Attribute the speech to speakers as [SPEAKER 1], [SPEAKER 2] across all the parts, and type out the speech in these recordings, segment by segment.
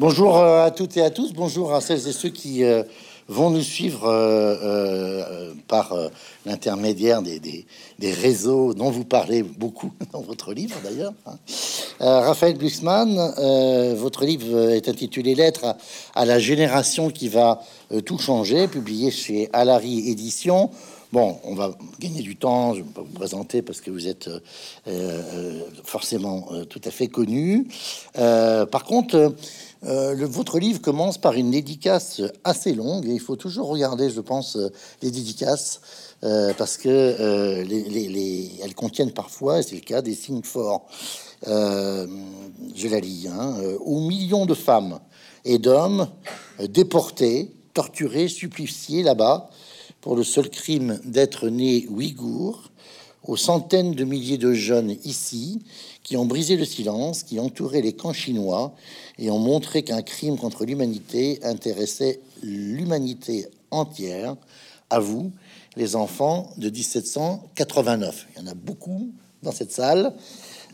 [SPEAKER 1] Bonjour euh, à toutes et à tous, bonjour à celles et ceux qui euh, vont nous suivre euh, par l'intermédiaire des, réseaux dont vous parlez beaucoup dans votre livre d'ailleurs. hein. Raphaël Glucksmann, votre livre est intitulé Lettres à, la génération qui va tout changer, publié chez Alary Éditions. Bon, on va gagner du temps, je ne vais pas vous présenter parce que vous êtes forcément tout à fait connu. Par contre, euh, le, votre livre commence par une dédicace assez longue et il faut toujours regarder, je pense, euh, les dédicaces euh, parce que les, les- les- elles contiennent parfois, et c'est le cas, des signes forts. Je la lis, hein, aux millions de femmes et d'hommes déportés, torturés, suppliciés là-bas pour le seul crime d'être nés ouïghours, aux centaines de milliers de jeunes ici qui ont brisé le silence, qui entouraient les camps chinois et ont montré qu'un crime contre l'humanité intéressait l'humanité entière. À vous, les enfants de 1789. Il y en a beaucoup dans cette salle.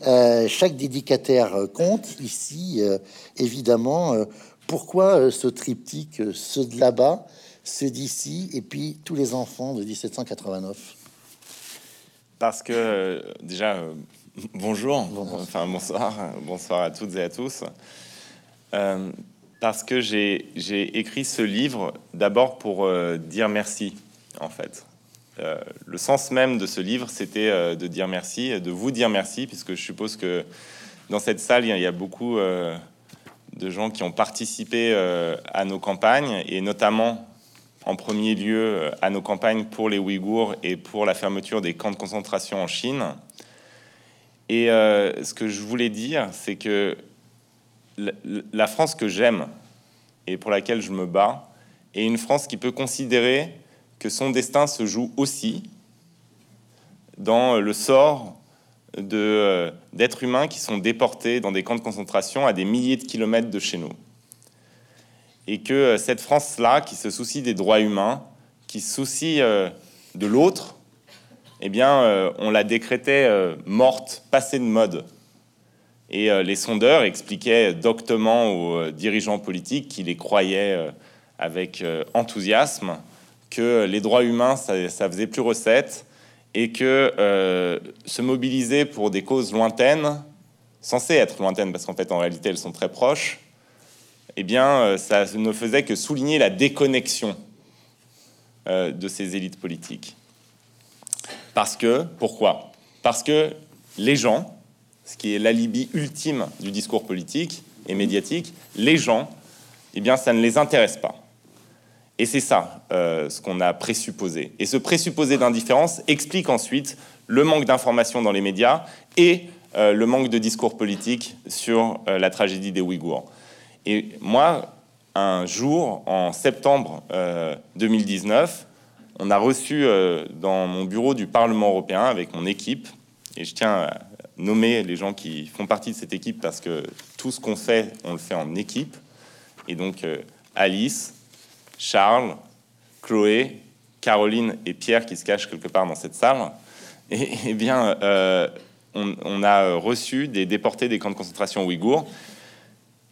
[SPEAKER 1] Euh, chaque dédicataire compte ici, euh, évidemment. euh, pourquoi ce triptyque, ceux de là-bas, ceux d'ici, et puis tous les enfants de 1789
[SPEAKER 2] Parce que déjà, bonjour,
[SPEAKER 1] Bonjour.
[SPEAKER 2] enfin bonsoir, bonsoir à toutes et à tous. Euh, parce que j'ai écrit ce livre d'abord pour euh, dire merci, en fait. Euh, le sens même de ce livre, c'était de dire merci, de vous dire merci, puisque je suppose que dans cette salle, il y y a beaucoup de gens qui ont participé à nos campagnes, et notamment en premier lieu à nos campagnes pour les Ouïghours et pour la fermeture des camps de concentration en Chine. Et euh, ce que je voulais dire, c'est que la- France que j'aime et pour laquelle je me bats est une France qui peut considérer que son destin se joue aussi dans le sort euh, d'êtres humains qui sont déportés dans des camps de concentration à des milliers de kilomètres de chez nous. Et que euh, cette France-là, qui se soucie des droits humains, qui se soucie de l'autre, eh bien, euh, on la décrétait euh, morte, passée de mode. Et euh, les sondeurs expliquaient doctement aux dirigeants politiques qui les croyaient avec enthousiasme que les droits humains, ça, ça faisait plus recette et que se mobiliser pour des causes lointaines, censées être lointaines, parce qu'en fait, en réalité, elles sont très proches, eh bien, ça ne faisait que souligner la déconnexion de ces élites politiques. Parce que, pourquoi? Parce que les gens, ce qui est l'alibi ultime du discours politique et médiatique, les gens, eh bien, ça ne les intéresse pas. Et c'est ça euh, ce qu'on a présupposé. Et ce présupposé d'indifférence explique ensuite le manque d'information dans les médias et euh, le manque de discours politique sur euh, la tragédie des Ouïghours. Et moi, un jour, en septembre euh, 2019, on a reçu euh, dans mon bureau du Parlement européen avec mon équipe, et je tiens à nommer les gens qui font partie de cette équipe parce que tout ce qu'on fait, on le fait en équipe. Et donc euh, Alice, Charles, Chloé, Caroline et Pierre qui se cachent quelque part dans cette salle. Et, eh bien, euh, on, on a reçu des déportés des camps de concentration ouïghours.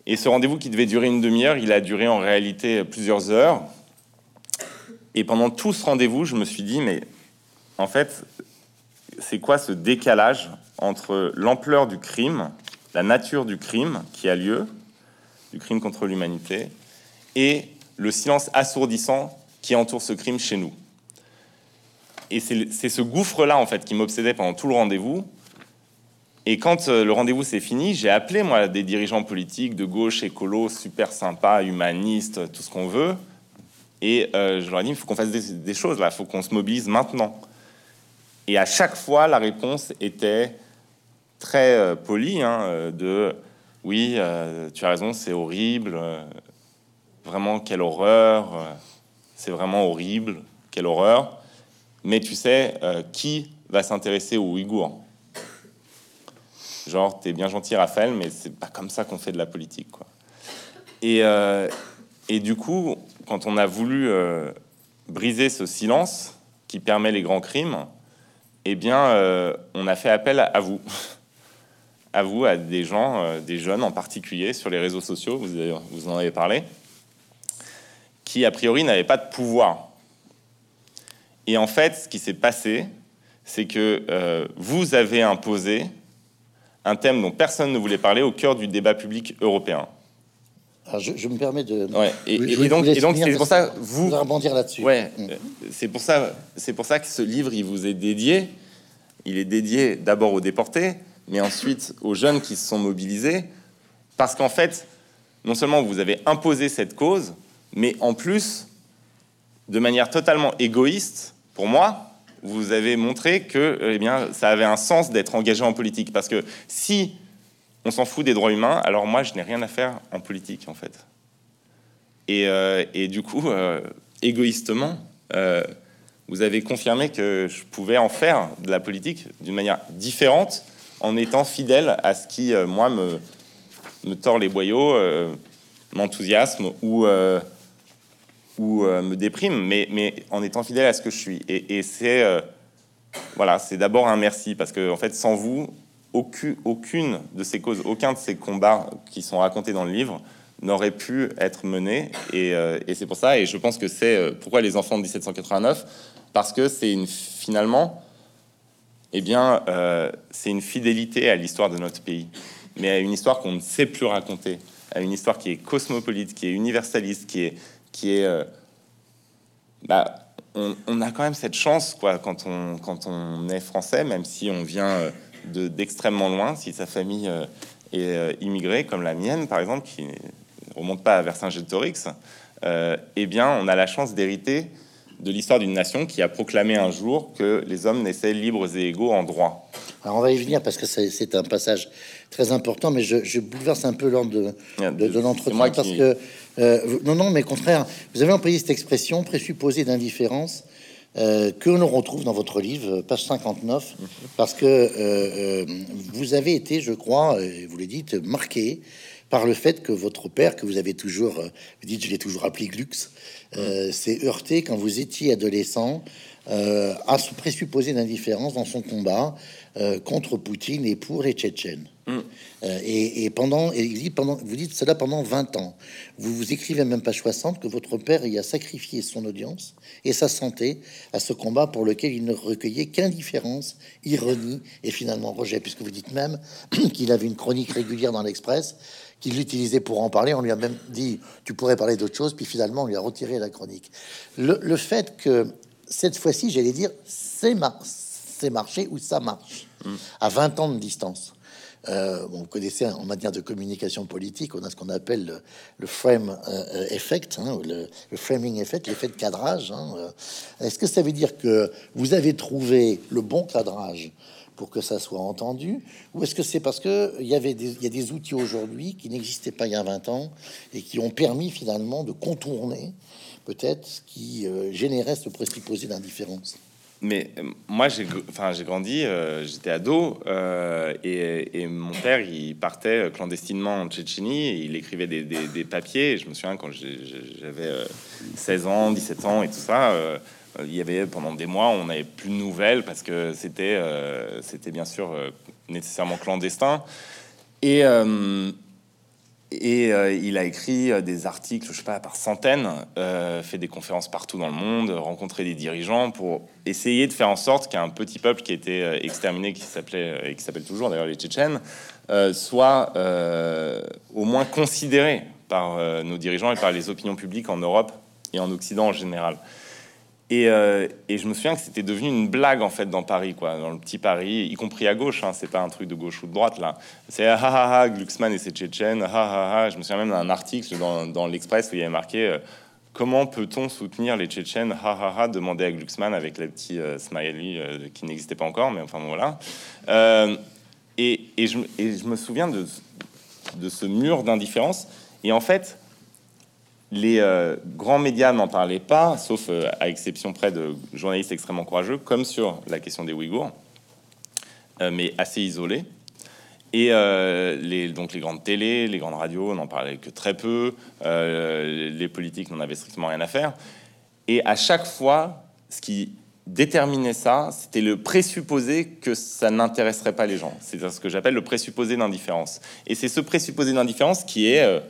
[SPEAKER 2] Et ce rendez-vous qui devait durer une demi-heure, il a duré en réalité plusieurs heures. Et pendant tout ce rendez-vous, je me suis dit, mais en fait, c'est quoi ce décalage entre l'ampleur du crime, la nature du crime qui a lieu, du crime contre l'humanité, et le silence assourdissant qui entoure ce crime chez nous? Et c'est ce gouffre-là, en fait, qui m'obsédait pendant tout le rendez-vous. Et quand euh, le rendez-vous s'est fini, j'ai appelé, moi, des dirigeants politiques de gauche, écolo, super sympas, humanistes, tout ce qu'on veut. Et euh, je leur ai dit, il faut qu'on fasse des, choses, là, il faut qu'on se mobilise maintenant. Et à chaque fois, la réponse était très euh, polie, hein, euh, de oui, tu as raison, c'est horrible, vraiment quelle horreur, c'est vraiment horrible, quelle horreur. Mais tu sais, qui va s'intéresser aux Ouïghours? Genre, t'es bien gentil, Raphaël, mais c'est pas comme ça qu'on fait de la politique, quoi. Et, et du coup, quand on a voulu euh, briser ce silence qui permet les grands crimes, eh bien, euh, on a fait appel à vous, à vous, à des gens, euh, des jeunes en particulier, sur les réseaux sociaux, vous, vous en avez parlé, qui a priori n'avaient pas de pouvoir. Et en fait, ce qui s'est passé, c'est que vous avez imposé un thème dont personne ne voulait parler au cœur du débat public européen.
[SPEAKER 1] Alors je, me permets de.
[SPEAKER 2] Ouais, et, donc, c'est pour ça vous.
[SPEAKER 1] rebondir là-dessus.
[SPEAKER 2] Ouais, mm. euh, c'est pour ça, c'est pour ça que ce livre, il vous est dédié. Il est dédié d'abord aux déportés, mais ensuite aux jeunes qui se sont mobilisés, parce qu'en fait, non seulement vous avez imposé cette cause, mais en plus, de manière totalement égoïste, pour moi, vous avez montré que eh bien, ça avait un sens d'être engagé en politique. Parce que si on s'en fout des droits humains, alors moi, je n'ai rien à faire en politique, en fait. Et, euh, du coup, euh, égoïstement, euh, vous avez confirmé que je pouvais en faire de la politique d'une manière différente, en étant fidèle à ce qui, moi, me, me tord les boyaux, m'enthousiasme ou, ou me déprime, mais, mais en étant fidèle à ce que je suis. Et, et c'est voilà, c'est d'abord un merci, parce que en fait, sans vous, aucune, de ces causes, aucun de ces combats qui sont racontés dans le livre n'aurait pu être mené. Euh, et, c'est pour ça, et je pense que c'est euh, pourquoi les enfants de 1789, parce que c'est une, finalement, eh bien, euh, c'est une fidélité à l'histoire de notre pays, mais à une histoire qu'on ne sait plus raconter, à une histoire qui est cosmopolite, qui est universaliste, qui est, qui est bah, on, on, a quand même cette chance, quoi, quand on, quand on est français, même si on vient d'extrêmement loin, si sa famille euh, est euh, immigrée, comme la mienne par exemple, qui ne remonte pas à Vercingétorix, euh, eh bien, on a la chance d'hériter de l'histoire d'une nation qui a proclamé un jour que les hommes naissaient libres et égaux en droit.
[SPEAKER 1] Alors on va y venir parce que c'est un passage très important, mais je, bouleverse un peu l'ordre de, de, l'entretien parce que non, non, mais contraire, vous avez employé cette expression présupposée d'indifférence euh, que l'on retrouve dans votre livre, page 59, parce que euh, euh, vous avez été, je crois, vous le dites, marqué par le fait que votre père, que vous avez toujours, vous dites, je l'ai toujours appelé Glux, s'est heurté quand vous étiez adolescent à se présupposer d'indifférence dans son combat contre Poutine et pour les Tchétchènes. Mm. Euh, et, pendant, et pendant, vous dites cela pendant 20 ans. Vous vous écrivez même page 60 que votre père y a sacrifié son audience et sa santé à ce combat pour lequel il ne recueillait qu'indifférence, ironie et finalement rejet, puisque vous dites même qu'il avait une chronique régulière dans l'Express, qu'il l'utilisait pour en parler. On lui a même dit tu pourrais parler d'autre chose, puis finalement on lui a retiré la chronique. Le, fait que cette fois-ci, j'allais dire, c'est marché ou ça marche mm. à 20 ans de distance. Euh, vous connaissez en matière de communication politique, on a ce qu'on appelle le, frame euh, effect, hein, le, framing effect, l'effet de cadrage. Hein, euh. Est-ce que ça veut dire que vous avez trouvé le bon cadrage pour que ça soit entendu Ou est-ce que c'est parce qu'il y, avait des, y a des outils aujourd'hui qui n'existaient pas il y a 20 ans et qui ont permis finalement de contourner peut-être ce qui générait ce présupposé d'indifférence?
[SPEAKER 2] Mais euh, moi, j'ai grandi, euh, j'étais ado, euh, et, mon père, il partait clandestinement en Tchétchénie, et il écrivait des, papiers. Je me souviens quand j'avais 16 ans, 17 ans et tout ça, il y avait pendant des mois, on n'avait plus de nouvelles parce que c'était c'était bien sûr nécessairement clandestin. Et et euh, il a écrit euh, des articles, je sais pas, par centaines, euh, fait des conférences partout dans le monde, rencontré des dirigeants pour essayer de faire en sorte qu'un petit peuple qui était exterminé, qui s'appelait et qui s'appelle toujours d'ailleurs les Tchétchènes, soit au moins considéré par nos dirigeants et par les opinions publiques en Europe et en Occident en général. Euh, et, je me souviens que c'était devenu une blague en fait dans Paris, quoi, dans le petit Paris, y compris à gauche. Hein, c'est pas un truc de gauche ou de droite là. C'est ah ah ah Glucksmann et ses Tchétchènes. Ah ah ah. Je me souviens même d'un article dans, l'Express où il y avait marqué euh, comment peut-on soutenir les Tchétchènes Ah ah ah? Demandait à Glucksmann avec les petits euh, smiley qui n'existait pas encore, mais enfin bon, voilà. Et, je, me souviens de ce mur d'indifférence. Et en fait, les euh, grands médias n'en parlaient pas, sauf euh, à exception près de journalistes extrêmement courageux, comme sur la question des Ouïghours, euh, mais assez isolés. Et donc les grandes télés, les grandes radios n'en parlaient que très peu, les politiques n'en avaient strictement rien à faire. Et à chaque fois, ce qui déterminer ça, c'était le présupposé que ça n'intéresserait pas les gens. C'est ce que j'appelle le présupposé d'indifférence. Et c'est ce présupposé d'indifférence qui est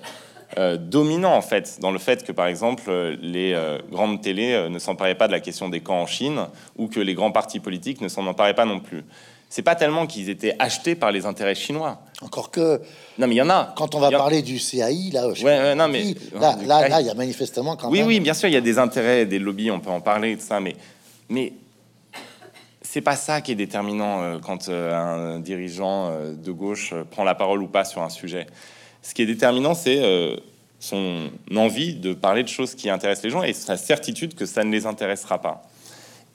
[SPEAKER 2] euh, euh, dominant en fait, dans le fait que par exemple les euh, grandes télés ne s'emparaient pas de la question des camps en Chine ou que les grands partis politiques ne s'en emparaient pas non plus. C'est pas tellement qu'ils étaient achetés par les intérêts chinois.
[SPEAKER 1] Encore que.
[SPEAKER 2] Non, mais il y en a.
[SPEAKER 1] Quand on va parler du CAI, là,
[SPEAKER 2] ouais, non, mais
[SPEAKER 1] là, là, il y a manifestement quand
[SPEAKER 2] oui,
[SPEAKER 1] même.
[SPEAKER 2] Oui, bien sûr, il y a des intérêts, des lobbies, on peut en parler de ça, mais mais c'est pas ça qui est déterminant euh, quand euh, un dirigeant euh, de gauche prend la parole ou pas sur un sujet. Ce qui est déterminant, c'est son envie de parler de choses qui intéressent les gens et sa certitude que ça ne les intéressera pas.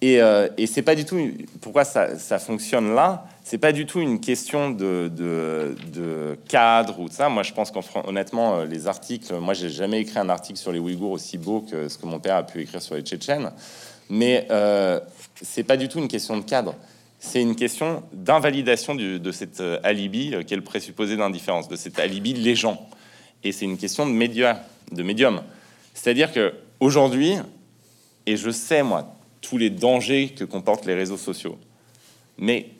[SPEAKER 2] Et, et c'est pas du tout pourquoi ça, fonctionne là. C'est pas du tout une question de, cadre ou de ça. Moi, je pense qu'honnêtement, les articles. Moi, j'ai jamais écrit un article sur les Ouïghours aussi beau que ce que mon père a pu écrire sur les Tchétchènes. Mais euh, c'est pas du tout une question de cadre. C'est une question d'invalidation de cet euh, alibi euh, qui est le présupposé d'indifférence, de cet alibi les gens. Et c'est une question de, média, de médium. C'est-à-dire que aujourd'hui, et je sais moi tous les dangers que comportent les réseaux sociaux, mais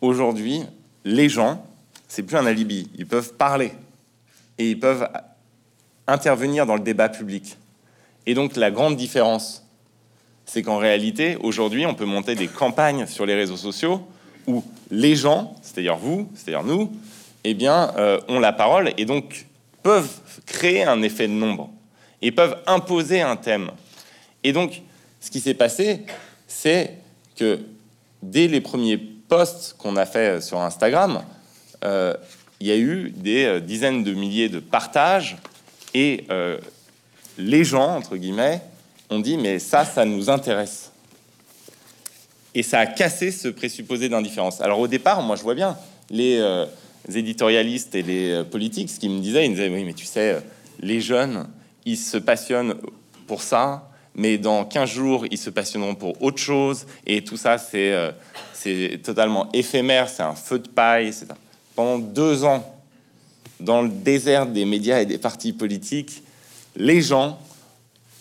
[SPEAKER 2] aujourd'hui, les gens, c'est plus un alibi. Ils peuvent parler et ils peuvent intervenir dans le débat public. Et donc la grande différence c'est qu'en réalité, aujourd'hui, on peut monter des campagnes sur les réseaux sociaux où les gens, c'est-à-dire vous, c'est-à-dire nous, eh bien, euh, ont la parole et donc peuvent créer un effet de nombre et peuvent imposer un thème. Et donc, ce qui s'est passé, c'est que dès les premiers posts qu'on a fait sur Instagram, euh, il y a eu des euh, dizaines de milliers de partages et les gens, entre guillemets, on dit mais ça, ça nous intéresse. Et ça a cassé ce présupposé d'indifférence. Alors au départ, moi je vois bien les, euh, éditorialistes et les euh, politiques, ce qu'ils me disaient, ils me disaient oui mais tu sais, euh, les jeunes, ils se passionnent pour ça, mais dans 15 jours, ils se passionneront pour autre chose, et tout ça, c'est c'est totalement éphémère, c'est un feu de paille. Pendant deux ans, dans le désert des médias et des partis politiques, les gens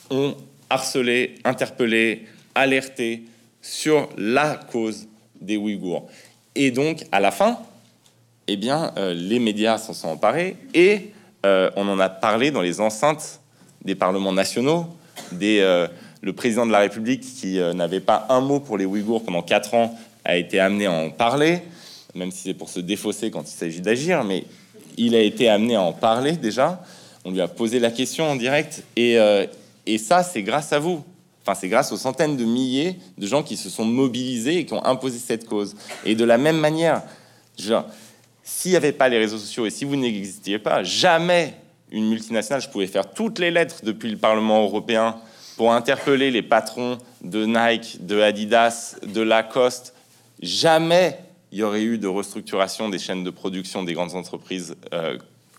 [SPEAKER 2] ont harcelé, interpellé, alerté sur la cause des Ouïghours. Et donc, à la fin, eh bien, euh, les médias s'en sont emparés et euh, on en a parlé dans les enceintes des parlements nationaux, des, euh, le président de la République qui n'avait pas un mot pour les Ouïghours pendant quatre ans a été amené à en parler, même si c'est pour se défausser quand il s'agit d'agir, mais il a été amené à en parler déjà. On lui a posé la question en direct et, et ça, c'est grâce à vous. Enfin, c'est grâce aux centaines de milliers de gens qui se sont mobilisés et qui ont imposé cette cause. Et de la même manière, s'il n'y avait pas les réseaux sociaux et si vous n'existiez pas, jamais une multinationale, je pouvais faire toutes les lettres depuis le Parlement européen pour interpeller les patrons de Nike, de Adidas, de Lacoste. Jamais il y aurait eu de restructuration des chaînes de production des grandes entreprises euh,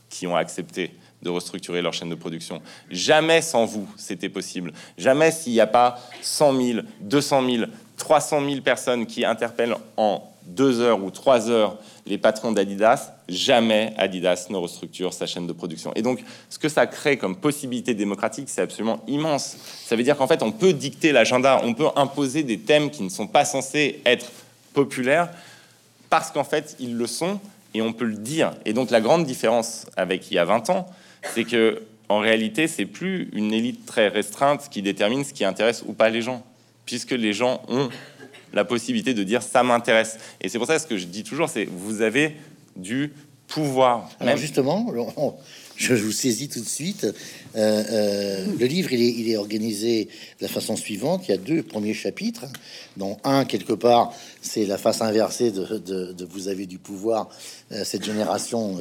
[SPEAKER 2] qui ont accepté de restructurer leur chaîne de production. Jamais sans vous, c'était possible. Jamais s'il n'y a pas 100 000, 200 000, 300 000 personnes qui interpellent en deux heures ou trois heures les patrons d'Adidas, jamais Adidas ne restructure sa chaîne de production. Et donc, ce que ça crée comme possibilité démocratique, c'est absolument immense. Ça veut dire qu'en fait, on peut dicter l'agenda, on peut imposer des thèmes qui ne sont pas censés être populaires, parce qu'en fait, ils le sont, et on peut le dire. Et donc, la grande différence avec il y a 20 ans, c'est que en réalité, c'est plus une élite très restreinte qui détermine ce qui intéresse ou pas les gens, puisque les gens ont la possibilité de dire ça m'intéresse. Et c'est pour ça que ce que je dis toujours, c'est vous avez du pouvoir.
[SPEAKER 1] Alors justement, je vous saisis tout de suite. Euh, euh, le livre, il est, organisé de la façon suivante. Il y a deux premiers chapitres, dont un, quelque part, c'est la face inversée de, Vous avez du pouvoir. Euh, cette génération,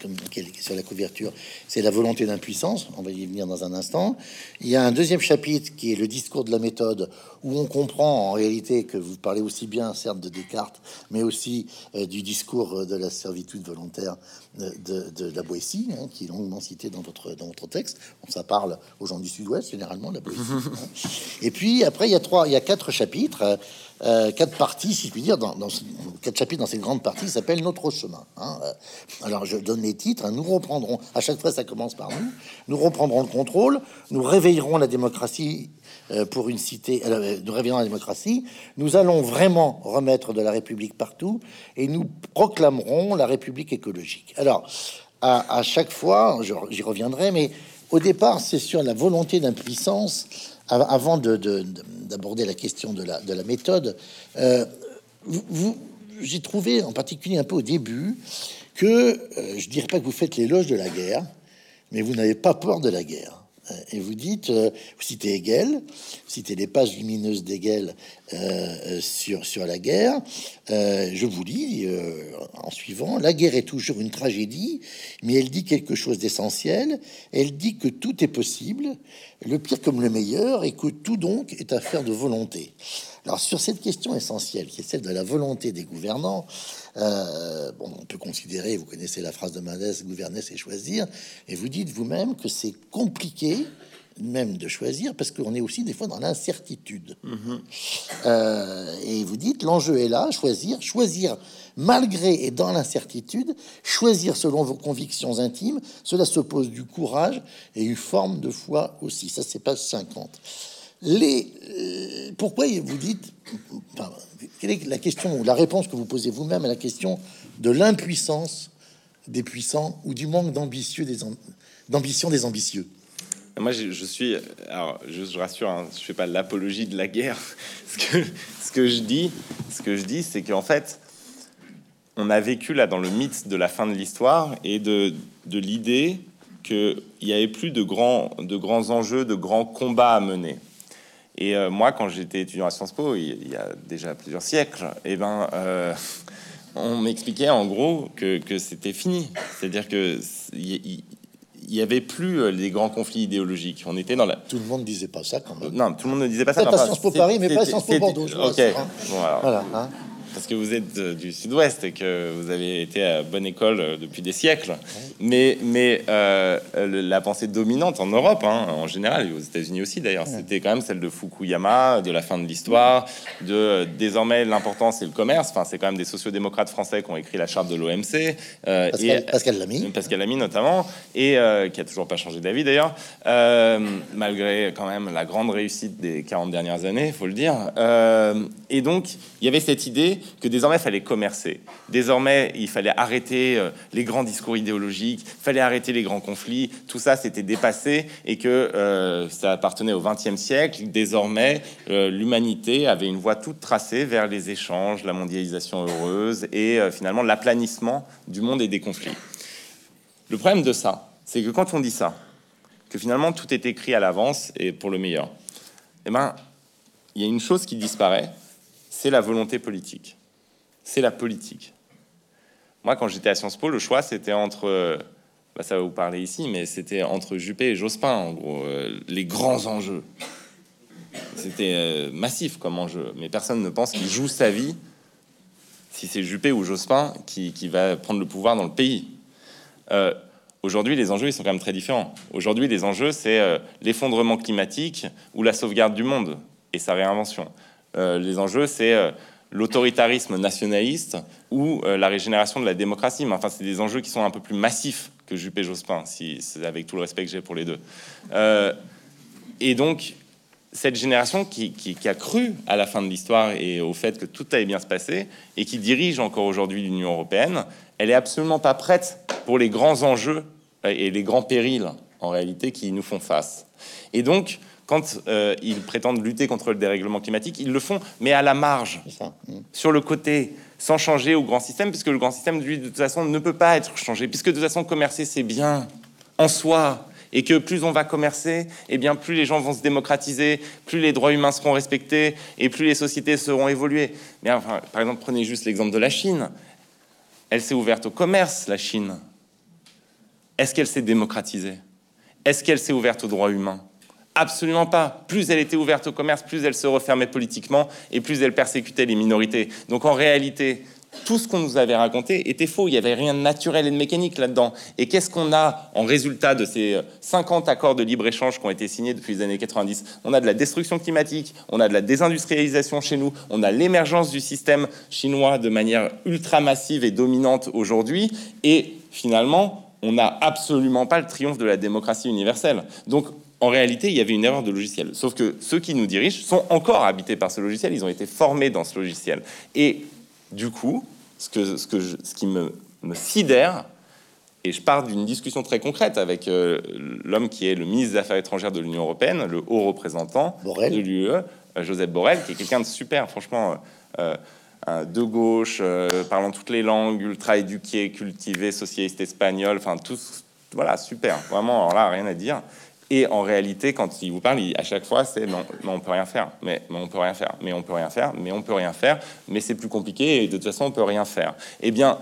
[SPEAKER 1] comme qui est sur la couverture, c'est la volonté d'impuissance. On va y venir dans un instant. Il y a un deuxième chapitre qui est le discours de la méthode, où on comprend en réalité que vous parlez aussi bien, certes, de Descartes, mais aussi du discours de la servitude volontaire de, la Boétie, hein, qui est longuement cité dans votre, dans votre texte. ça parle aux gens du Sud-Ouest, généralement, la politique. Hein. Et puis, après, il y a trois, il y a quatre chapitres, euh, quatre parties, si je puis dire, dans, dans quatre chapitres dans cette grande partie, s'appelle Notre chemin. Hein. Alors, je donne les titres. Hein. Nous reprendrons, à chaque fois, ça commence par nous. Nous reprendrons le contrôle. Nous réveillerons la démocratie euh, pour une cité, euh, nous réveillons la démocratie, nous allons vraiment remettre de la République partout et nous proclamerons la République écologique. Alors, à, chaque fois, j'y reviendrai, mais au départ, c'est sur la volonté d'impuissance, avant d'aborder la question de la, de la méthode. Euh, j'ai trouvé en particulier un peu au début que, je dirais pas que vous faites l'éloge de la guerre, mais vous n'avez pas peur de la guerre. Euh, et vous dites, euh, vous citez Hegel, vous citez les pages lumineuses d'Hegel euh, sur, sur la guerre. je vous lis en suivant, la guerre est toujours une tragédie, mais elle dit quelque chose d'essentiel. Elle dit que tout est possible, le pire comme le meilleur, et que tout donc est affaire de volonté. Alors sur cette question essentielle, qui est celle de la volonté des gouvernants, euh, bon, on peut considérer, vous connaissez la phrase de Mendes, gouverner c'est choisir, et vous dites vous-même que c'est compliqué même de choisir parce qu'on est aussi des fois dans l'incertitude. Mm-hmm. Euh, et vous dites l'enjeu est là, choisir, choisir malgré et dans l'incertitude, choisir selon vos convictions intimes, cela suppose du courage et une forme de foi aussi. Ça c'est pas 50. Les, pourquoi vous dites, quelle est la question ou la réponse que vous posez vous-même à la question de l'impuissance des puissants ou du manque d'ambitieux d'ambition des ambitieux?
[SPEAKER 2] Moi, je, suis, alors, je, rassure, hein, je fais pas l'apologie de la guerre. Ce que, je dis, ce que je dis, c'est qu'en fait, on a vécu là dans le mythe de la fin de l'histoire et de, l'idée qu'il n'y avait plus de grands enjeux, de grands combats à mener. Et euh, moi, quand j'étais étudiant à Sciences Po, il, y a déjà plusieurs siècles, et eh ben, euh, on m'expliquait en gros que, que c'était fini. C'est-à-dire que il y, avait plus euh, les grands conflits idéologiques. On était dans la.
[SPEAKER 1] Tout le monde disait pas ça quand même.
[SPEAKER 2] Non, tout le monde ne disait pas ça.
[SPEAKER 1] Pas Sciences Po Paris, mais pas Sciences Po Bordeaux.
[SPEAKER 2] Ok. voilà. Hein parce que vous êtes du Sud-Ouest et que vous avez été à bonne école depuis des siècles. Mais, mais euh, la pensée dominante en Europe, hein, en général, et aux États-Unis aussi d'ailleurs, c'était quand même celle de Fukuyama, de la fin de l'histoire, de désormais l'importance et le commerce. Enfin, c'est quand même des sociodémocrates français qui ont écrit la charte de l'OMC.
[SPEAKER 1] Euh, Pascal, et, Pascal Lamy.
[SPEAKER 2] Pascal Lamy notamment, et qui a toujours pas changé d'avis d'ailleurs, malgré quand même la grande réussite des 40 dernières années, il faut le dire. et donc, il y avait cette idée que désormais il fallait commercer. Désormais, il fallait arrêter euh, les grands discours idéologiques, fallait arrêter les grands conflits. Tout ça, c'était dépassé et que euh, ça appartenait au XXe siècle. Désormais, euh, l'humanité avait une voie toute tracée vers les échanges, la mondialisation heureuse et finalement l'aplanissement du monde et des conflits. Le problème de ça, c'est que quand on dit ça, que finalement tout est écrit à l'avance et pour le meilleur, eh ben, il y a une chose qui disparaît, c'est la volonté politique. C'est la politique. Moi, quand j'étais à Sciences Po, le choix, c'était entre... Bah, ça va vous parler ici, mais c'était entre Juppé et Jospin, en gros, euh, les grands enjeux. C'était euh, massif comme enjeu, mais personne ne pense qu'il joue sa vie si c'est Juppé ou Jospin qui, va prendre le pouvoir dans le pays. Euh, aujourd'hui, les enjeux, ils sont quand même très différents. Aujourd'hui, les enjeux, c'est l'effondrement climatique ou la sauvegarde du monde et sa réinvention. Euh, les enjeux, c'est euh, l'autoritarisme nationaliste ou euh, la régénération de la démocratie. Mais enfin, c'est des enjeux qui sont un peu plus massifs que Juppé Jospin, si, avec tout le respect que j'ai pour les deux. et donc, cette génération qui, a cru à la fin de l'histoire et au fait que tout allait bien se passer et qui dirige encore aujourd'hui l'Union européenne, elle est absolument pas prête pour les grands enjeux et les grands périls en réalité qui nous font face. Et donc, quand euh, ils prétendent lutter contre le dérèglement climatique, ils le font, mais à la marge, mm. sur le côté, sans changer au grand système, puisque le grand système, lui, de toute façon, ne peut pas être changé, puisque de toute façon, commercer, c'est bien en soi, et que plus on va commercer, et bien plus les gens vont se démocratiser, plus les droits humains seront respectés, et plus les sociétés seront évoluées. Mais enfin, par exemple, prenez juste l'exemple de la Chine. Elle s'est ouverte au commerce, la Chine. Est-ce qu'elle s'est démocratisée? Est-ce qu'elle s'est ouverte aux droits humains? Absolument pas. Plus elle était ouverte au commerce, plus elle se refermait politiquement et plus elle persécutait les minorités. Donc en réalité, tout ce qu'on nous avait raconté était faux. Il n'y avait rien de naturel et de mécanique là-dedans. Et qu'est-ce qu'on a en résultat de ces 50 accords de libre-échange qui ont été signés depuis les années 90 On a de la destruction climatique, on a de la désindustrialisation chez nous, on a l'émergence du système chinois de manière ultra massive et dominante aujourd'hui. Et finalement, on n'a absolument pas le triomphe de la démocratie universelle. Donc, en réalité, il y avait une erreur de logiciel. Sauf que ceux qui nous dirigent sont encore habités par ce logiciel, ils ont été formés dans ce logiciel. Et du coup, ce, que, ce, que ce qui me, sidère, et je pars d'une discussion très concrète avec euh, l'homme qui est le ministre des Affaires étrangères de l'Union européenne, le haut représentant de l'UE, euh, Joseph Borrell, qui est quelqu'un de super, franchement, euh, de gauche, parlant toutes les langues, ultra éduqué, cultivé, socialiste espagnol, enfin, tout, voilà, super, vraiment, alors là, rien à dire. Et en réalité, quand il vous parle, à chaque fois, c'est non, mais on peut rien faire, mais, mais, on peut rien faire, mais on peut rien faire, mais on peut rien faire, mais c'est plus compliqué et de toute façon, on peut rien faire. Eh bien,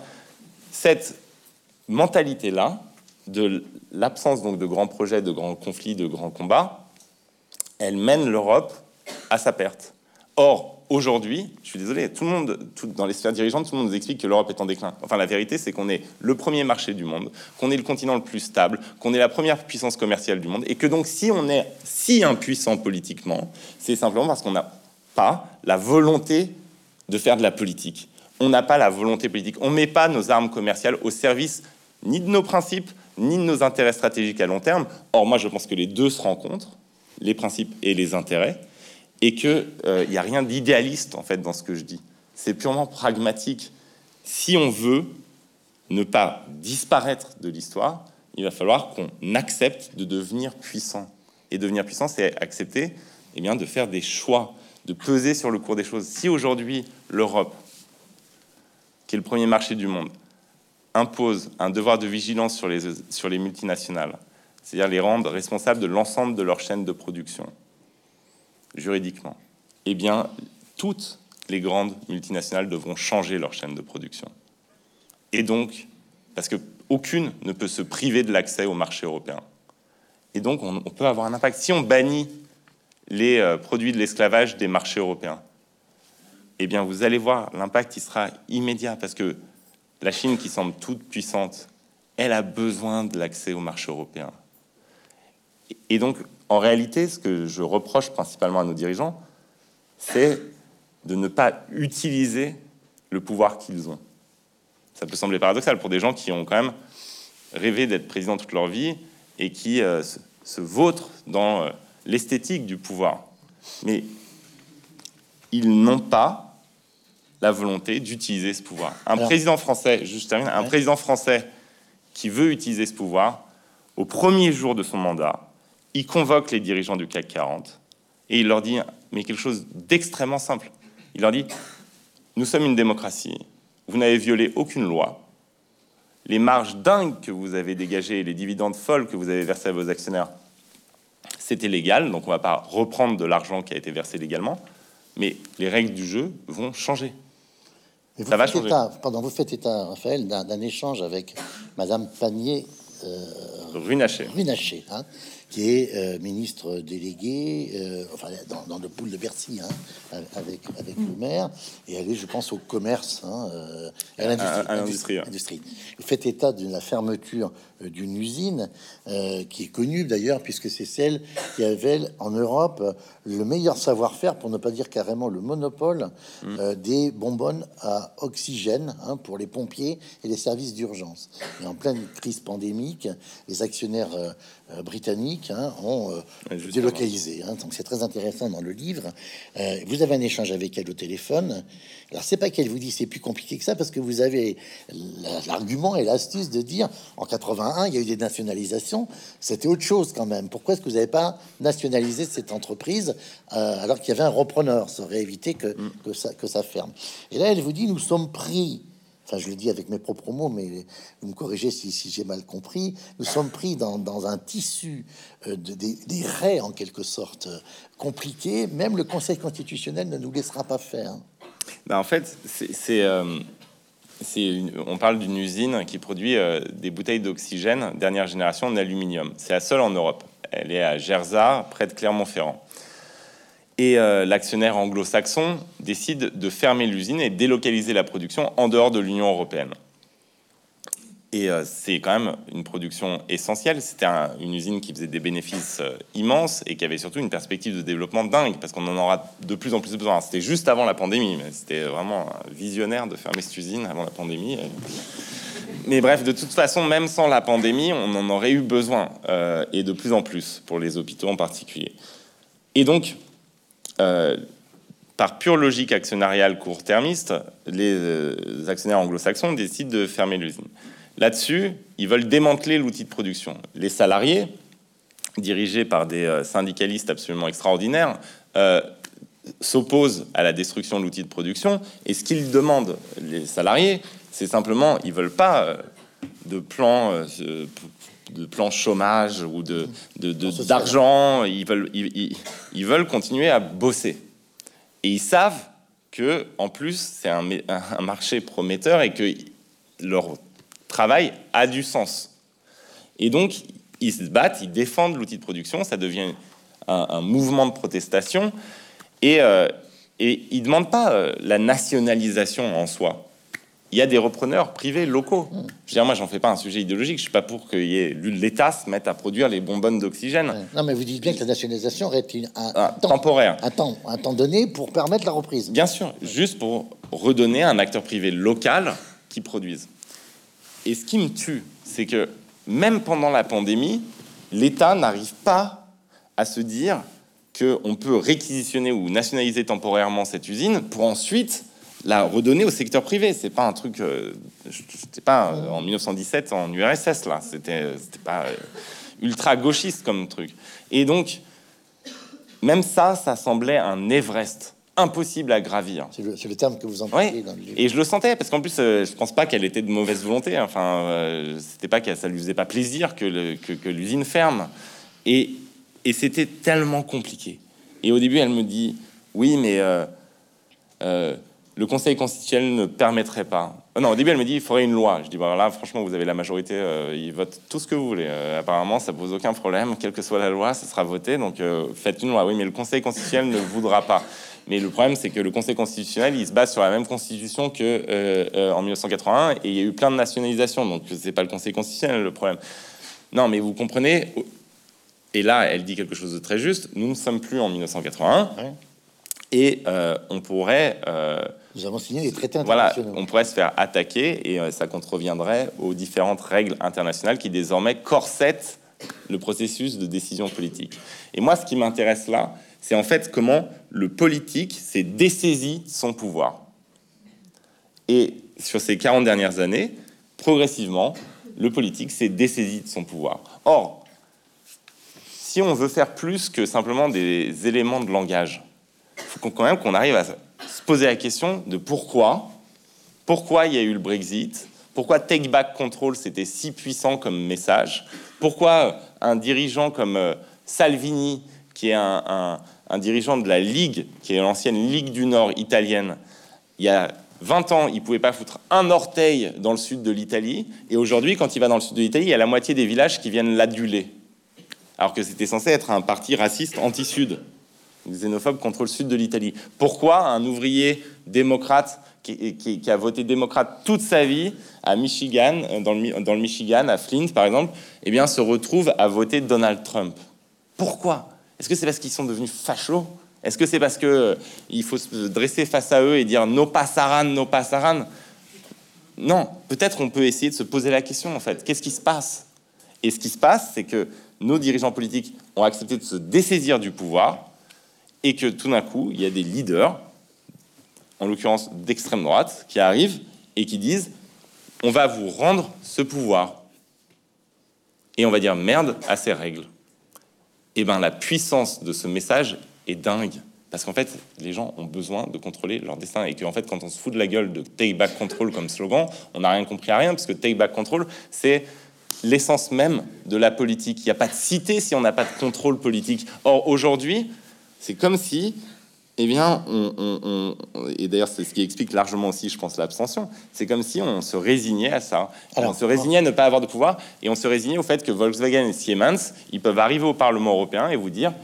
[SPEAKER 2] cette mentalité-là, de l'absence donc de grands projets, de grands conflits, de grands combats, elle mène l'Europe à sa perte. Or, aujourd'hui, je suis désolé, tout le monde, dans les sphères dirigeantes, tout le monde nous explique que l'Europe est en déclin. Enfin, la vérité, c'est qu'on est le premier marché du monde, qu'on est le continent le plus stable, qu'on est la première puissance commerciale du monde, et que donc, si on est si impuissant politiquement, c'est simplement parce qu'on n'a pas la volonté de faire de la politique. On n'a pas la volonté politique. On ne met pas nos armes commerciales au service ni de nos principes, ni de nos intérêts stratégiques à long terme. Or, moi, je pense que les deux se rencontrent, les principes et les intérêts et qu'il n'y euh, a rien d'idéaliste en fait dans ce que je dis. C'est purement pragmatique. Si on veut ne pas disparaître de l'histoire, il va falloir qu'on accepte de devenir puissant. Et devenir puissant, c'est accepter eh bien, de faire des choix, de peser sur le cours des choses. Si aujourd'hui l'Europe, qui est le premier marché du monde, impose un devoir de vigilance sur les, sur les multinationales, c'est-à-dire les rendre responsables de l'ensemble de leur chaîne de production, juridiquement, eh bien, toutes les grandes multinationales devront changer leur chaîne de production. Et donc, parce qu'aucune ne peut se priver de l'accès au marché européen. Et donc, on, peut avoir un impact. Si on bannit les euh, produits de l'esclavage des marchés européens, eh bien, vous allez voir, l'impact, il sera immédiat, parce que la Chine, qui semble toute puissante, elle a besoin de l'accès au marché européen. Et donc, en réalité, ce que je reproche principalement à nos dirigeants, c'est de ne pas utiliser le pouvoir qu'ils ont. Ça peut sembler paradoxal pour des gens qui ont quand même rêvé d'être président toute leur vie et qui euh, se, vautrent dans euh, l'esthétique du pouvoir. Mais ils n'ont pas la volonté d'utiliser ce pouvoir. Un président français, juste un président français qui veut utiliser ce pouvoir, au premier jour de son mandat, il convoque les dirigeants du CAC 40 et il leur dit, mais quelque chose d'extrêmement simple. Il leur dit, nous sommes une démocratie, vous n'avez violé aucune loi, les marges dingues que vous avez dégagées, les dividendes folles que vous avez versés à vos actionnaires, c'était légal, donc on ne va pas reprendre de l'argent qui a été versé légalement, mais les règles du jeu vont changer.
[SPEAKER 1] Ça va changer. pendant vous faites état, Raphaël, d'un échange avec Madame Panier.
[SPEAKER 2] Euh. Runacher
[SPEAKER 1] hein, qui est euh, ministre délégué, euh, enfin dans, le pool de Bercy, hein, avec, avec le maire, et elle est, je pense, au commerce, hein, euh,
[SPEAKER 2] à l'industrie.
[SPEAKER 1] Vous faites état de la fermeture d'une usine qui est connue d'ailleurs, puisque c'est celle qui avait en Europe le meilleur savoir-faire, pour ne pas dire carrément le monopole, mm. des bonbonnes à oxygène hein, pour les pompiers et les services d'urgence. Et en pleine crise pandémique, les actionnaires britanniques Hein, ont euh, délocalisé. Hein, donc c'est très intéressant dans le livre. Euh, vous avez un échange avec elle au téléphone. Alors c'est pas qu'elle vous dit c'est plus compliqué que ça parce que vous avez l'argument et l'astuce de dire en 81 il y a eu des nationalisations. C'était autre chose quand même. Pourquoi est-ce que vous n'avez pas nationalisé cette entreprise euh, alors qu'il y avait un repreneur Ça aurait évité que, mm. que, ça, que ça ferme. Et là elle vous dit nous sommes pris enfin je le dis avec mes propres mots, mais vous me corrigez si, j'ai mal compris, nous sommes pris dans, un tissu euh, de, des, raies en quelque sorte euh, compliqués, même le Conseil constitutionnel ne nous laissera pas faire.
[SPEAKER 2] Ben, en fait, c'est... Euh, on parle d'une usine qui produit des bouteilles d'oxygène dernière génération en aluminium. C'est la seule en Europe. Elle est à Gerza, près de Clermont-Ferrand. Et euh, l'actionnaire anglo-saxon décide de fermer l'usine et délocaliser la production en dehors de l'Union européenne. Et euh, c'est quand même une production essentielle. C'était une usine qui faisait des bénéfices euh, immenses et qui avait surtout une perspective de développement dingue parce qu'on en aura de plus en plus besoin. C'était juste avant la pandémie, mais c'était vraiment visionnaire de fermer cette usine avant la pandémie. Mais bref, de toute façon, même sans la pandémie, on en aurait eu besoin et de plus en plus pour les hôpitaux en particulier. Et donc, euh, par pure logique actionnariale court-termiste, les euh, actionnaires anglo-saxons décident de fermer l'usine. Là-dessus, ils veulent démanteler l'outil de production. Les salariés, dirigés par des euh, syndicalistes absolument extraordinaires, s'opposent à la destruction de l'outil de production. Et ce qu'ils demandent, les salariés, c'est simplement, ils veulent pas de plan de plan chômage ou de, d'argent. ils, veulent, ils, veulent continuer à bosser. Et ils savent que, en plus, c'est un, un, marché prometteur et que leur travail a du sens. Et donc, ils se battent, ils défendent l'outil de production, ça devient un, mouvement de protestation. Et, euh, et ils ne demandent pas euh, la nationalisation en soi il y a des repreneurs privés locaux. Mm. Je veux dire, moi, j'en fais pas un sujet idéologique. Je suis pas pour que l'État se mette à produire les bonbonnes d'oxygène.
[SPEAKER 1] Non, mais vous dites bien que la nationalisation est une, un,
[SPEAKER 2] ah, temps, temporaire,
[SPEAKER 1] un temps, un temps donné pour permettre la reprise.
[SPEAKER 2] Bien sûr, juste pour redonner un acteur privé local qui produise. Et ce qui me tue, c'est que même pendant la pandémie, l'État n'arrive pas à se dire qu'on peut réquisitionner ou nationaliser temporairement cette usine pour ensuite la redonner au secteur privé. C'est pas un truc. Euh, c'était pas euh, en 1917 en URSS là. C'était c'était pas euh, ultra gauchiste comme truc. Et donc même ça, ça semblait un Everest impossible à gravir.
[SPEAKER 1] C'est le, terme que vous employez dans le
[SPEAKER 2] livre. Et je le sentais parce qu'en plus, je pense pas qu'elle était de mauvaise volonté. Enfin, c'était pas que ça lui faisait pas plaisir que, que, l'usine ferme. Et, et c'était tellement compliqué. Et au début, elle me dit, oui, mais le Conseil constitutionnel ne permettrait pas. Euh, non, au début, elle me dit il faudrait une loi. Je dis bah là, franchement, vous avez la majorité, euh, ils votent tout ce que vous voulez. Euh, apparemment, ça pose aucun problème, quelle que soit la loi, ça sera voté. Donc faites une loi. Oui, mais le Conseil constitutionnel ne voudra pas. Mais le problème, c'est que le Conseil constitutionnel, il se base sur la même constitution que en 1981, et il y a eu plein de nationalisations. Donc c'est pas le Conseil constitutionnel le problème. Non, mais vous comprenez. Et là, elle dit quelque chose de très juste. Nous ne sommes plus en 1981, et on pourrait
[SPEAKER 1] nous avons signé des traités internationaux.
[SPEAKER 2] Voilà, on pourrait se faire attaquer et euh, ça contreviendrait aux différentes règles internationales qui désormais corsettent le processus de décision politique. Et moi, ce qui m'intéresse là, c'est en fait comment le politique s'est dessaisi de son pouvoir. Et sur ces 40 dernières années, progressivement, le politique s'est dessaisi de son pouvoir. Or, si on veut faire plus que simplement des éléments de langage, il faut quand même qu'on arrive à se poser la question de pourquoi, pourquoi il y a eu le Brexit, pourquoi Take Back Control c'était si puissant comme message, pourquoi un dirigeant comme euh, Salvini, qui est un, dirigeant de la Ligue, qui est l'ancienne Ligue du Nord italienne, il y a 20 ans, il pouvait pas foutre un orteil dans le sud de l'Italie, et aujourd'hui, quand il va dans le sud de l'Italie, il y a la moitié des villages qui viennent l'aduler, alors que c'était censé être un parti raciste anti-sud xénophobe contre le sud de l'Italie. Pourquoi un ouvrier démocrate qui, a voté démocrate toute sa vie à Michigan, euh, dans le, Michigan, à Flint par exemple, eh bien, se retrouve à voter Donald Trump? Pourquoi? Est-ce que c'est parce qu'ils sont devenus fachos? Est-ce que c'est parce qu'il euh, faut se dresser face à eux et dire no passaran, no passaran Non, peut-être on peut essayer de se poser la question en fait. Qu'est-ce qui se passe? Et ce qui se passe, c'est que nos dirigeants politiques ont accepté de se dessaisir du pouvoir et que tout d'un coup, il y a des leaders, en l'occurrence d'extrême droite, qui arrivent et qui disent on va vous rendre ce pouvoir. Et on va dire merde à ces règles. Et eh bien la puissance de ce message est dingue. Parce qu'en fait, les gens ont besoin de contrôler leur destin. Et qu'en fait, quand on se fout de la gueule de Take Back Control comme slogan, on n'a rien compris à rien, parce que Take Back Control, c'est l'essence même de la politique. Il n'y a pas de cité si on n'a pas de contrôle politique. Or, aujourd'hui, c'est comme si, eh bien, on, et d'ailleurs c'est ce qui explique largement aussi, je pense, l'abstention, c'est comme si on se résignait à ça. on se résignait à ne pas avoir de pouvoir et on se résignait au fait que Volkswagen et Siemens, ils peuvent arriver au Parlement européen et vous dire,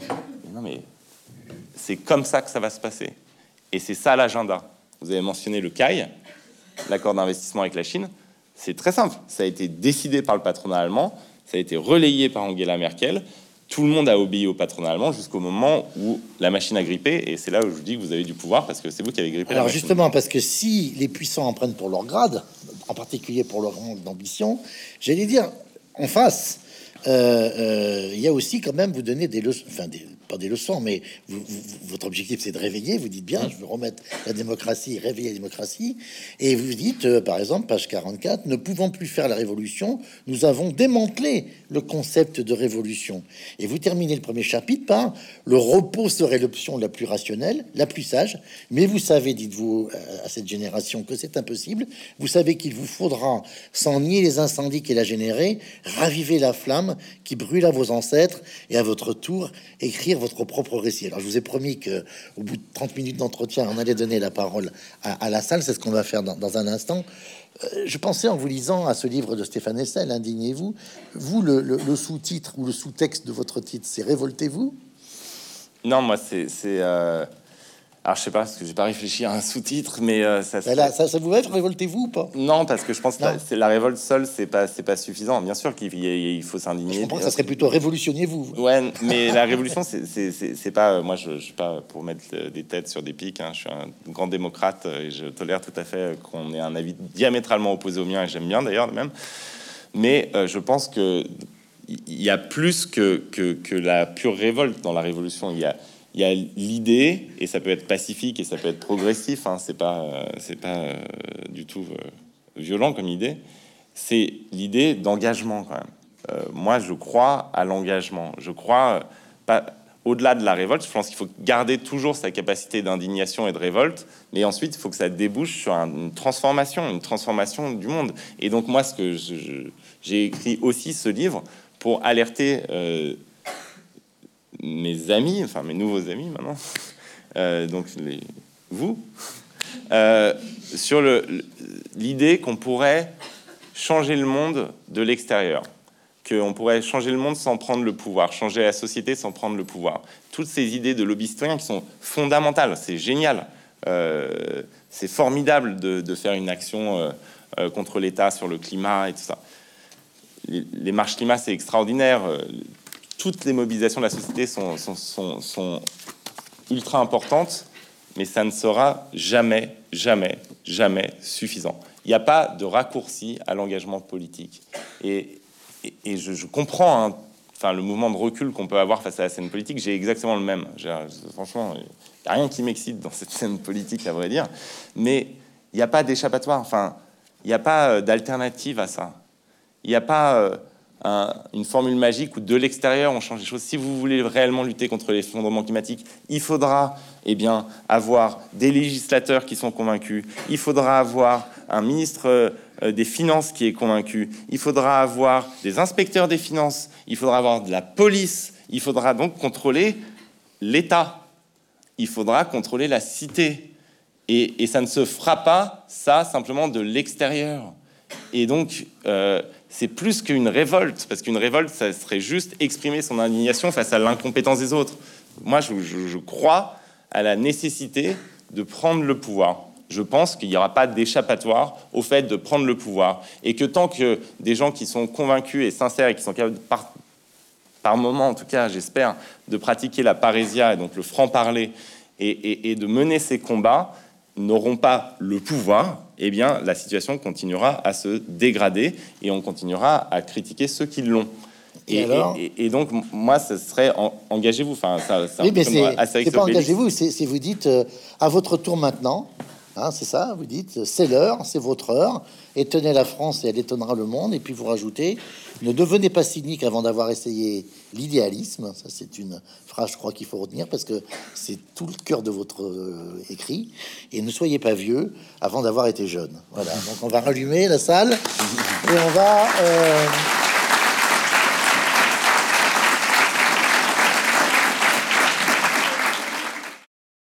[SPEAKER 2] non mais c'est comme ça que ça va se passer. Et c'est ça l'agenda. Vous avez mentionné le CAI, l'accord d'investissement avec la Chine. C'est très simple. Ça a été décidé par le patronat allemand, ça a été relayé par Angela Merkel. Tout le monde a obéi au patronat allemand jusqu'au moment où la machine a grippé. Et c'est là où je vous dis que vous avez du pouvoir parce que c'est vous qui avez grippé.
[SPEAKER 1] Alors justement, parce que si les puissants en prennent pour leur grade, en particulier pour leur rang d'ambition, j'allais dire en face, euh, euh, il y a aussi quand même vous donner des leçons, enfin des, des leçons, mais votre objectif c'est de réveiller. Vous dites bien, je veux remettre la démocratie, réveiller la démocratie. Et vous dites, euh, par exemple, page 44, ne pouvant plus faire la révolution, nous avons démantelé le concept de révolution. Et vous terminez le premier chapitre par le repos serait l'option la plus rationnelle, la plus sage. Mais vous savez, dites-vous euh, à cette génération, que c'est impossible. Vous savez qu'il vous faudra, sans nier les incendies qu'elle a générés, raviver la flamme qui brûle à vos ancêtres et à votre tour écrire votre propre récit. Alors, je vous ai promis que au bout de 30 minutes d'entretien, on allait donner la parole à, la salle. C'est ce qu'on va faire dans, un instant. Euh, je pensais en vous lisant à ce livre de Stéphane Essel, Indignez-vous, vous, le, sous-titre ou le sous-texte de votre titre, c'est Révoltez-vous?
[SPEAKER 2] Non, moi, c'est... Euh, alors je sais pas parce que j'ai pas réfléchi à un sous-titre, mais euh,
[SPEAKER 1] ça, ça, ça, vous va révoltez-vous ou pas?
[SPEAKER 2] Non, parce que je pense que c'est la révolte seule, c'est pas c'est pas suffisant. Bien sûr qu'il il faut s'indigner. Je
[SPEAKER 1] comprends que ça serait plutôt révolutionnez-vous.
[SPEAKER 2] Ouais, mais la révolution, c'est pas euh, moi je, je suis pas pour mettre euh, des têtes sur des pics. Hein. Je suis un grand démocrate et je tolère tout à fait qu'on ait un avis diamétralement opposé au mien et j'aime bien d'ailleurs même. Mais je pense que il y a plus que, que, que la pure révolte dans la révolution. Il y a il y a l'idée, et ça peut être pacifique et ça peut être progressif, hein, c'est pas, euh, pas euh, du tout euh, violent comme idée, c'est l'idée d'engagement quand même. moi, je crois à l'engagement. Je crois pas au-delà de la révolte. Je pense qu'il faut garder toujours sa capacité d'indignation et de révolte, mais ensuite, il faut que ça débouche sur une transformation, une transformation du monde. Et donc, moi, ce que j'ai écrit aussi ce livre pour alerter mes amis, enfin mes nouveaux amis maintenant, euh, donc les, vous, euh, sur l'idée qu'on pourrait changer le monde de l'extérieur, qu'on pourrait changer le monde sans prendre le pouvoir, changer la société sans prendre le pouvoir. Toutes ces idées de lobby citoyen qui sont fondamentales, c'est génial, euh, c'est formidable de, faire une action contre l'État sur le climat et tout ça. Les marches climat, c'est extraordinaire toutes les mobilisations de la société sont, ultra importantes, mais ça ne sera jamais, jamais, jamais suffisant. Il n'y a pas de raccourci à l'engagement politique. Et, et, je, comprends hein, enfin, le mouvement de recul qu'on peut avoir face à la scène politique. J'ai exactement le même. Franchement, il n'y a rien qui m'excite dans cette scène politique, à vrai dire. Mais il n'y a pas d'échappatoire. Enfin, il n'y a pas euh, d'alternative à ça. Il n'y a pas... Euh, une formule magique où de l'extérieur on change les choses. Si vous voulez réellement lutter contre l'effondrement climatique, il faudra eh bien, avoir des législateurs qui sont convaincus, il faudra avoir un ministre euh, des Finances qui est convaincu, il faudra avoir des inspecteurs des finances, il faudra avoir de la police, il faudra donc contrôler l'État, il faudra contrôler la cité. Et, ça ne se fera pas, ça, simplement de l'extérieur. Et donc, euh, c'est plus qu'une révolte, parce qu'une révolte, ça serait juste exprimer son indignation face à l'incompétence des autres. Moi, je, crois à la nécessité de prendre le pouvoir. Je pense qu'il n'y aura pas d'échappatoire au fait de prendre le pouvoir. Et que tant que des gens qui sont convaincus et sincères et qui sont capables, par, par moment en tout cas, j'espère, de pratiquer la parésia, et donc le franc-parler, et de mener ces combats, n'auront pas le pouvoir, eh bien, la situation continuera à se dégrader et on continuera à critiquer ceux qui l'ont. Et, et, donc, moi, ce serait engagez-vous. Enfin, ça,
[SPEAKER 1] oui, mais c'est pas engagez-vous, c'est vous dites euh, à votre tour maintenant. Hein, c'est ça, vous dites, c'est l'heure, c'est votre heure, étonnez la France et elle étonnera le monde, et puis vous rajoutez, ne devenez pas cynique avant d'avoir essayé l'idéalisme, ça c'est une phrase je crois qu'il faut retenir, parce que c'est tout le cœur de votre euh, écrit, et ne soyez pas vieux avant d'avoir été jeune. Voilà, donc on va rallumer la salle, et on va... Euh,